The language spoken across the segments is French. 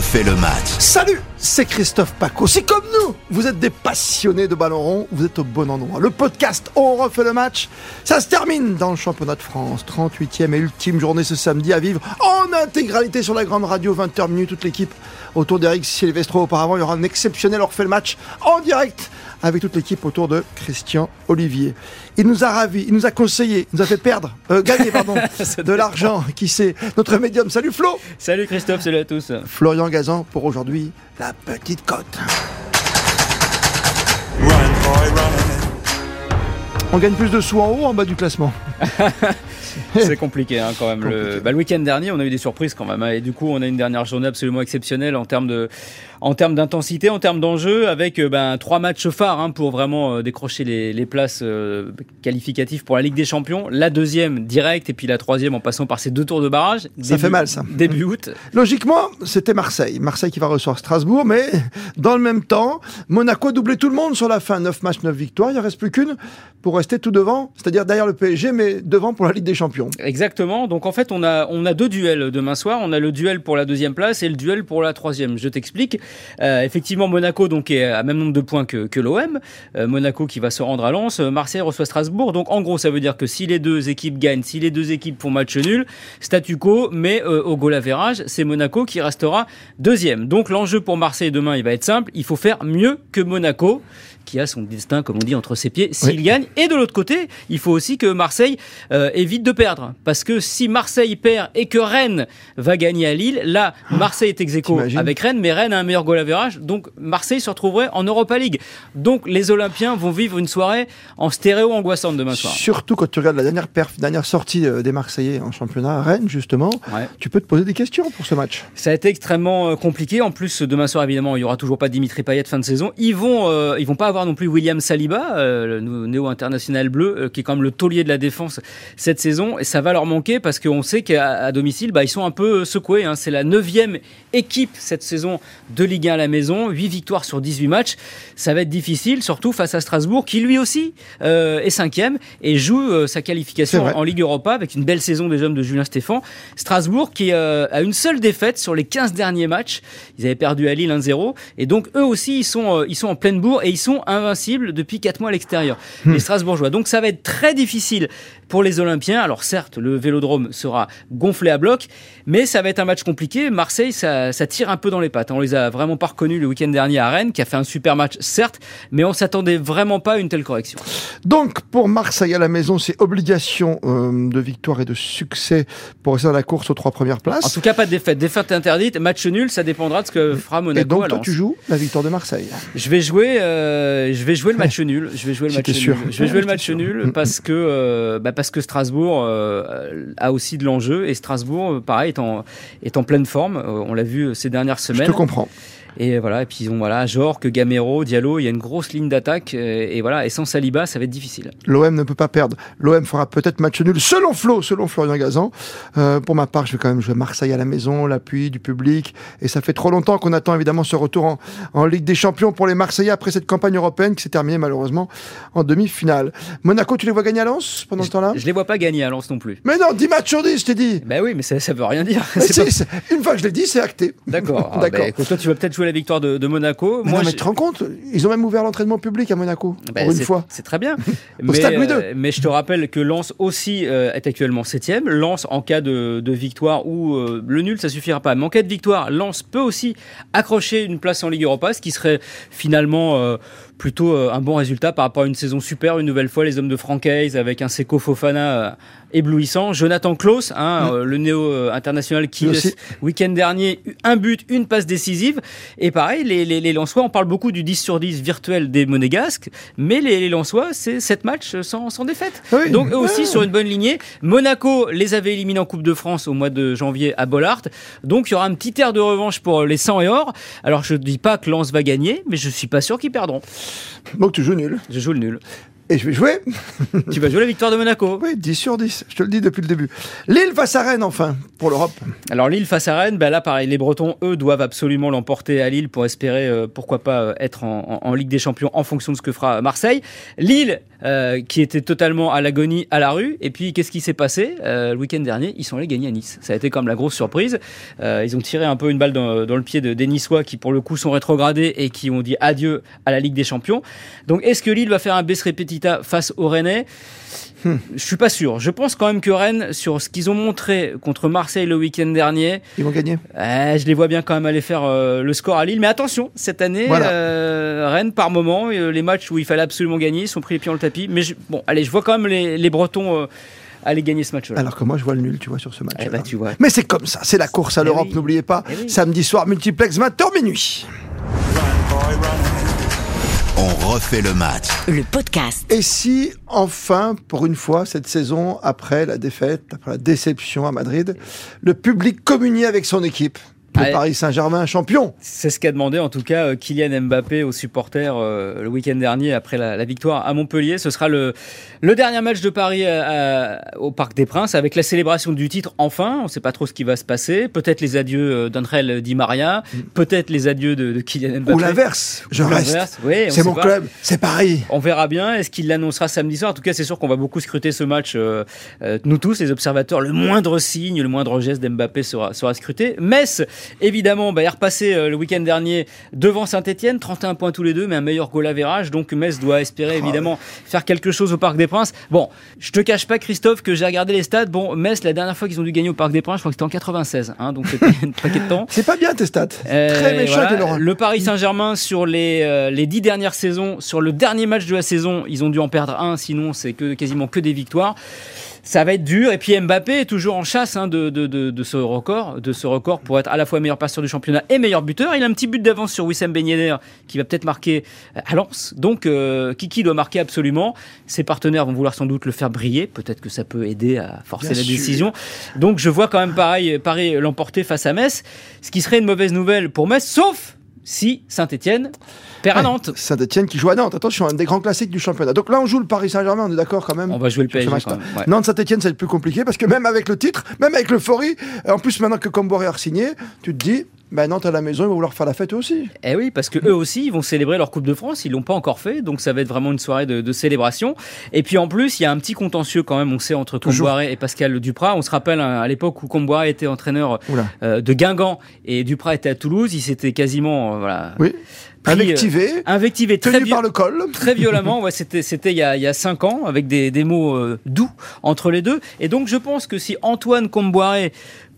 refait le match. Salut, c'est Christophe Paco. Si comme nous, vous êtes des passionnés de ballon rond, vous êtes au bon endroit. Le podcast On refait le match, ça se termine dans le championnat de France. 38e et ultime journée ce samedi à vivre en intégralité sur la grande radio, 20h minutes, toute l'équipe autour d'Eric Silvestro. Auparavant, il y aura un exceptionnel On refait le match en direct avec toute l'équipe autour de Christian Olivier. Il nous a ravis, il nous a conseillé, il nous a fait perdre, euh, gagner pardon, de l'argent. Qui c'est Notre médium. Salut Flo Salut Christophe, salut à tous. Florian Gazan pour aujourd'hui la petite cote. On gagne plus de sous en haut ou en bas du classement? C'est compliqué hein, quand même. Le, bah, le week-end dernier, on a eu des surprises quand même. hein, Et du coup, on a une dernière journée absolument exceptionnelle en termes de, en termes d'intensité, en termes d'enjeu, avec euh, ben, trois matchs phares hein, pour vraiment euh, décrocher les, les places euh, qualificatives pour la Ligue des Champions. La deuxième directe et puis la troisième en passant par ces deux tours de barrage. Ça fait mal, ça. Début août. Logiquement, c'était Marseille. Marseille qui va recevoir Strasbourg, mais dans le même temps, Monaco a doublé tout le monde sur la fin. 9 matchs, 9 victoires. Il ne reste plus qu'une pour rester tout devant, c'est-à-dire derrière le PSG, mais devant pour la Ligue des Champions. Exactement. Donc en fait, on a, on a deux duels demain soir. On a le duel pour la deuxième place et le duel pour la troisième. Je t'explique. Euh, effectivement, Monaco donc est à même nombre de points que, que l'OM. Euh, Monaco qui va se rendre à Lens. Euh, Marseille reçoit Strasbourg. Donc en gros, ça veut dire que si les deux équipes gagnent, si les deux équipes font match nul, statu quo, mais euh, au goal average, c'est Monaco qui restera deuxième. Donc l'enjeu pour Marseille demain, il va être simple. Il faut faire mieux que Monaco qui a son destin, comme on dit, entre ses pieds, s'il Oui. gagne. Et de l'autre côté, il faut aussi que Marseille euh, évite de perdre. Parce que si Marseille perd et que Rennes va gagner à Lille, là, Marseille est ex aequo avec Rennes, mais Rennes a un meilleur goal average. Donc Marseille se retrouverait en Europa League. Donc les Olympiens vont vivre une soirée en stéréo angoissante demain soir. Surtout quand tu regardes la dernière perf, dernière sortie euh, des Marseillais en championnat à Rennes, justement, Ouais. tu peux te poser des questions pour ce match. Ça a été extrêmement euh, compliqué. En plus, demain soir, évidemment, il y aura toujours pas Dimitri Payet fin de saison. Ils vont, euh, ils vont pas avoir non plus William Saliba, euh, le néo-international bleu, euh, qui est quand même le taulier de la défense cette saison. Et ça va leur manquer parce qu'on sait qu'à domicile, bah, ils sont un peu secoués. hein. C'est la neuvième équipe cette saison de Ligue 1 à la maison. 8 victoires sur 18 matchs. Ça va être difficile, surtout face à Strasbourg, qui lui aussi euh, est cinquième et joue euh, sa qualification en Ligue Europa avec une belle saison des hommes de Julien Stéphan. Strasbourg qui euh, a une seule défaite sur les 15 derniers matchs. Ils avaient perdu à Lille 1-0 et donc eux aussi ils sont euh, ils sont en pleine bourre et ils sont invincibles depuis 4 mois à l'extérieur. Les Strasbourgeois. Donc ça va être très difficile pour les Olympiens. Alors certes, le Vélodrome sera gonflé à bloc, mais ça va être un match compliqué. Marseille ça, ça tire un peu dans les pattes. On les a vraiment pas reconnus le week-end dernier à Rennes qui a fait un super match certes, mais on s'attendait vraiment pas à une telle correction. Donc, pour Marseille à la maison, c'est obligation euh, de victoire et de succès pour rester dans la course aux trois premières En places. tout cas, pas de défaite. Défaite interdite, match nul, ça dépendra de ce que fera Monaco Et donc, à toi, tu joues la victoire de Marseille. Je vais jouer, euh, je vais jouer le match nul. Je vais jouer le match nul. sûr. Je vais jouer le match nul parce que euh, bah parce que Strasbourg euh, a aussi de l'enjeu et Strasbourg, euh, pareil, est en est en pleine forme. Euh, on l'a vu ces dernières Je semaines. te comprends. Et voilà, et puis ils ont voilà, Jorque, Gamero, Diallo, il y a une grosse ligne d'attaque euh, et voilà, et sans Saliba, ça va être difficile. L'OM ne peut pas perdre. L'OM fera peut-être match nul, selon Flo, selon Florian Gazan. Euh, pour ma part, je vais quand même jouer Marseille à la maison, l'appui du public. Et ça fait trop longtemps qu'on attend évidemment ce retour en, en Ligue des Champions pour les Marseillais après cette campagne européenne qui s'est terminée malheureusement en demi-finale. Monaco, tu les vois gagner à Lens pendant ce temps-là? Je les vois pas gagner à Lens non plus. Mais non, 10 matchs sur 10, je t'ai dit. Ben oui, mais ça, ça veut rien dire. Pas- Une fois que je l'ai dit, c'est acté. D'accord. Ah, D'accord. écoute, toi, tu vas peut-être la victoire de, de Monaco. Mais Moi, non, mais tu te rends compte Ils ont même ouvert l'entraînement public à Monaco, Ben, pour une fois. C'est très bien. Au mais, stade Louis II. euh, mais je te rappelle que Lens aussi euh, est actuellement septième. Lens en cas de, de victoire ou euh, le nul, ça suffira pas. Mais en cas de victoire, Lens peut aussi accrocher une place en Ligue Europa, ce qui serait finalement euh, plutôt euh, un bon résultat par rapport à une saison super. Une nouvelle fois, les hommes de Francaise avec un Seko Fofana euh, éblouissant. Jonathan Klaus, hein, euh, le néo-international qui, le week-end dernier, un but, une passe décisive. Et pareil, les, les, les Lensois, on parle beaucoup du 10 sur 10 virtuel des Monégasques, mais les, les Lensois, c'est 7 matchs sans, sans défaite. Ah oui. Donc eux aussi Ouais. sur une bonne lignée. Monaco les avait éliminés en Coupe de France au mois de janvier à Bollard. Donc il y aura un petit air de revanche pour les 100 et or. Alors je ne dis pas que Lens va gagner, mais je suis pas sûr qu'ils perdront. Donc tu joues nul. Je joue le nul. Et je vais jouer tu vas jouer la victoire de Monaco. Oui, 10 sur 10, je te le dis depuis le début. Lille face à Rennes, enfin, pour l'Europe. Alors Lille face à Rennes, ben là pareil, les Bretons, eux, doivent absolument l'emporter à Lille pour espérer, euh, pourquoi pas, euh, être en, en- en Ligue des Champions en fonction de ce que fera Marseille. Lille euh, qui était totalement à l'agonie à la rue. Et puis, qu'est-ce qui s'est passé? Euh, Le week-end dernier, ils sont allés gagner à Nice. Ça a été comme la grosse surprise. Euh, ils ont tiré un peu une balle dans, dans le pied de, des Niçois qui, pour le coup, sont rétrogradés et qui ont dit adieu à la Ligue des Champions. Donc, est-ce que Lille va faire un bes repetita face au Rennais? Hmm. Je suis pas sûr. Je pense quand même que Rennes, sur ce qu'ils ont montré contre Marseille le week-end dernier, Ils vont gagner. eh, je les vois bien quand même aller faire euh, le score à Lille. Mais attention, cette année, Voilà. euh, Rennes, par moment, les matchs où il fallait absolument gagner, ils sont pris les pieds dans le tapis. Mais je- bon, allez, je vois quand même les, les Bretons euh, aller gagner ce match-là. Alors que moi, je vois le nul, tu vois, sur ce match. Eh ben, tu vois. Mais c'est comme ça, c'est la course à Eh l'Europe, oui. n'oubliez pas. Eh oui. Samedi soir, multiplex, 20h minuit. On refait le match. Le podcast. Et si, enfin, pour une fois, cette saison, après la défaite, après la déception à Madrid, le public communiait avec son équipe? Le Ouais. Paris Saint-Germain champion. C'est ce qu'a demandé en tout cas euh, Kylian Mbappé aux supporters euh, le week-end dernier après la, la victoire à Montpellier. Ce sera le, le dernier match de Paris à- à- au Parc des Princes avec la célébration du titre enfin. On ne sait pas trop ce qui va se passer. Peut-être les adieux euh, d'André Di Maria, peut-être les adieux de, de Kylian Mbappé. Ou l'inverse, je Ou reste. oui, c'est mon pas. club, c'est Paris. On verra bien. Est-ce qu'il l'annoncera samedi soir? En tout cas, c'est sûr qu'on va beaucoup scruter ce match. euh, euh, nous tous, les observateurs, le moindre signe, le moindre geste d'Mbappé sera, sera scruté. Metz, évidemment, bah, est repassé euh, le week-end dernier devant Saint-Etienne, 31 points tous les deux, mais un meilleur goal average. Donc Metz doit espérer évidemment faire quelque chose au Parc des Princes. Bon, je te cache pas, Christophe, que j'ai regardé les stats. Bon, Metz, la dernière fois qu'ils ont dû gagner au Parc des Princes, je crois que c'était en 96. Hein, donc c'était un paquet de temps. C'est pas bien tes stats. Euh, Très méchant, voilà. Le Paris Saint-Germain sur les euh, les dix dernières saisons, sur le dernier match de la saison, ils ont dû en perdre un, sinon c'est que quasiment que des victoires. Ça va être dur. Et puis Mbappé est toujours en chasse hein, de, de, de, de ce record, de ce record pour être à la fois meilleur passeur du championnat et meilleur buteur. Il a un petit but d'avance sur Wissam Ben Yedder qui va peut-être marquer à Lens. Donc euh, Kiki doit marquer absolument. Ses partenaires vont vouloir sans doute le faire briller. Peut-être que ça peut aider à forcer Bien la sûr. décision. Donc je vois quand même pareil, Paris l'emporter face à Metz, ce qui serait une mauvaise nouvelle pour Metz, sauf si Saint-Etienne perd à Nantes. Saint-Etienne qui joue à Nantes. Attention, un des grands classiques du championnat. Donc là, on joue le Paris Saint-Germain, on est d'accord quand même On va jouer le PSG ouais. Nantes-Saint-Etienne, ça va être plus compliqué parce que même avec le titre, même avec l'euphorie, en plus maintenant que Comboiré a signé, tu te dis, bah, Nantes à la maison, ils vont vouloir faire la fête eux aussi. Eh oui, parce que eux aussi, ils vont célébrer leur Coupe de France. Ils l'ont pas encore fait, donc ça va être vraiment une soirée de, de célébration. Et puis en plus, il y a un petit contentieux quand même, on sait, entre. Comboiré et Pascal Duprat. On se rappelle hein, à l'époque où Comboiré était entraîneur euh, de Guingamp et Duprat était à Toulouse. Il s'était quasiment, euh, voilà, Oui. Pris, euh, Invectivé, invectivé très par le col. très violemment. Ouais, c'était c'était il y a il y a cinq ans avec des des mots euh, doux entre les deux. Et donc je pense que si Antoine Comboiré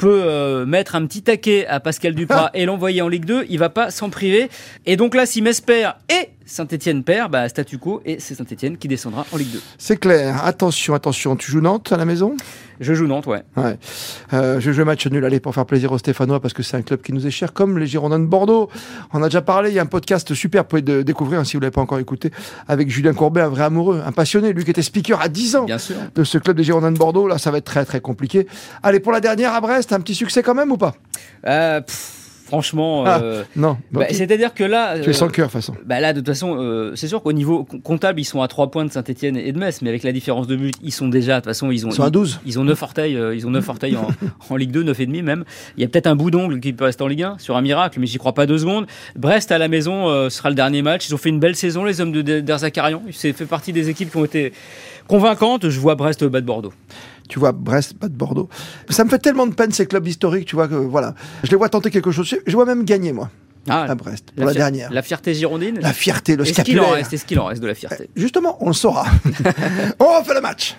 peut euh, mettre un petit taquet à Pascal Duprat et l'envoyer en Ligue 2, il va pas s'en priver. Et donc là, si Metz perd et Saint-Etienne perd, bah statu quo et c'est Saint-Etienne qui descendra en Ligue 2. C'est clair. Attention, attention. Tu joues Nantes à la maison? Je joue Nantes, ouais. Ouais. Euh, je joue match nul, allez, pour faire plaisir aux Stéphanois, parce que c'est un club qui nous est cher, comme les Girondins de Bordeaux. On a déjà parlé, il y a un podcast super, vous pouvez de- découvrir, hein, si vous l'avez pas encore écouté, avec Julien Courbet, un vrai amoureux, un passionné, lui qui était speaker à 10 ans Bien sûr. de ce club des Girondins de Bordeaux. Là, ça va être très, très compliqué. Allez, pour la dernière à Brest, un petit succès quand même ou pas? Euh, pff, franchement, Ah, euh, Non. bah, c'est-à-dire que là, tu es euh, sans cœur, de toute façon. Bah là, de toute façon, euh, c'est sûr qu'au niveau com- comptable, ils sont à 3 points de Saint-Etienne et de Metz, mais avec la différence de but, ils sont déjà, de toute façon, ils ont, Ils sont à 12. Ils ont 9 orteils, euh, ils ont 9 orteils en, en Ligue 2, 9 et demi même. Il y a peut-être un bout d'ongle qui peut rester en Ligue 1 sur un miracle, mais j'y crois pas deux secondes. Brest à la maison euh, sera le dernier match. Ils ont fait une belle saison, les hommes de de- d'Erzakarian. C'est fait partie des équipes qui ont été convaincantes. Je vois Brest battre Bordeaux. Tu vois, Brest, pas de Bordeaux. Ça me fait tellement de peine, ces clubs historiques, tu vois, que voilà. Je les vois tenter quelque chose. Je vois même gagner, moi, Ah, à Brest, pour la, dernière. La fierté girondine. La fierté, le Est-ce qu'il en reste Est-ce qu'il en reste de la fierté Justement, on le saura. on refait le match.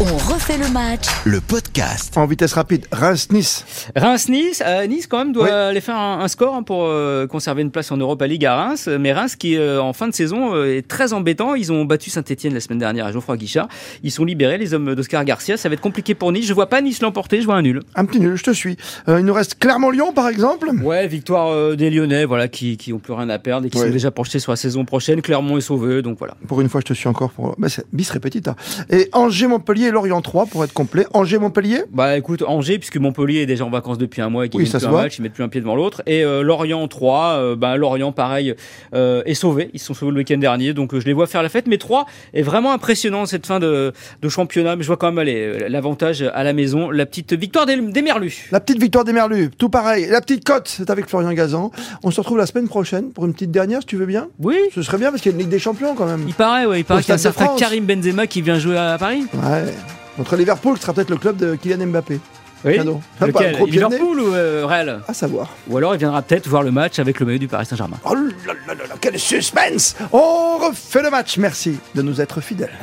On refait le match Le podcast. En vitesse rapide, Reims-Nice. Reims-Nice, euh, Nice quand même doit Oui. aller faire un, un score hein, pour euh, conserver une place en Europa League à Reims. Mais Reims qui euh, en fin de saison euh, est très embêtant. Ils ont battu Saint-Etienne la semaine dernière à Geoffroy Guichard. Ils sont libérés les hommes d'Oscar Garcia. Ça va être compliqué pour Nice. Je vois pas Nice l'emporter. Je vois un nul. Un petit nul, je te suis. Euh, il nous reste Clermont-Lyon, par exemple. Ouais, victoire euh, des Lyonnais, voilà, qui qui ont plus rien à perdre et qui Ouais. sont déjà projetés sur la saison prochaine. Clermont est sauvé, donc voilà. Pour une fois, je te suis encore pour. Bah, c'est bis repetita. Et Angers-Montpellier, Lorient 3 pour être complet. Angers, Montpellier? Bah écoute, Angers, puisque Montpellier est déjà en vacances depuis un mois et qu'ils Oui, gagnent ça plus se un voit. match, ils mettent plus un pied devant l'autre. Et euh, Lorient 3, euh, bah, Lorient pareil euh, est sauvé. Ils sont sauvés le week-end dernier, donc euh, je les vois faire la fête. Mais 3 est vraiment impressionnant cette fin de, de championnat. Mais je vois quand même l'avantage à la maison, la petite victoire des, des Merlus. La petite victoire des Merlus, tout pareil. La petite cote, c'est avec Florian Gazan. On se retrouve la semaine prochaine pour une petite dernière, si tu veux bien. Oui, Ce serait bien parce qu'il y a une Ligue des Champions quand même. il paraît, ouais, il paraît qu'il y a un certain. Karim Benzema qui vient jouer à Paris. Ouais. Contre Liverpool, qui sera peut-être le club de Kylian Mbappé. Oui. Cadeau. Lequel pas gros. Liverpool ou euh, Real À savoir. Ou alors il viendra peut-être voir le match avec le maillot du Paris Saint-Germain. Oh là là là là, quel suspense On refait le match. Merci de nous être fidèles.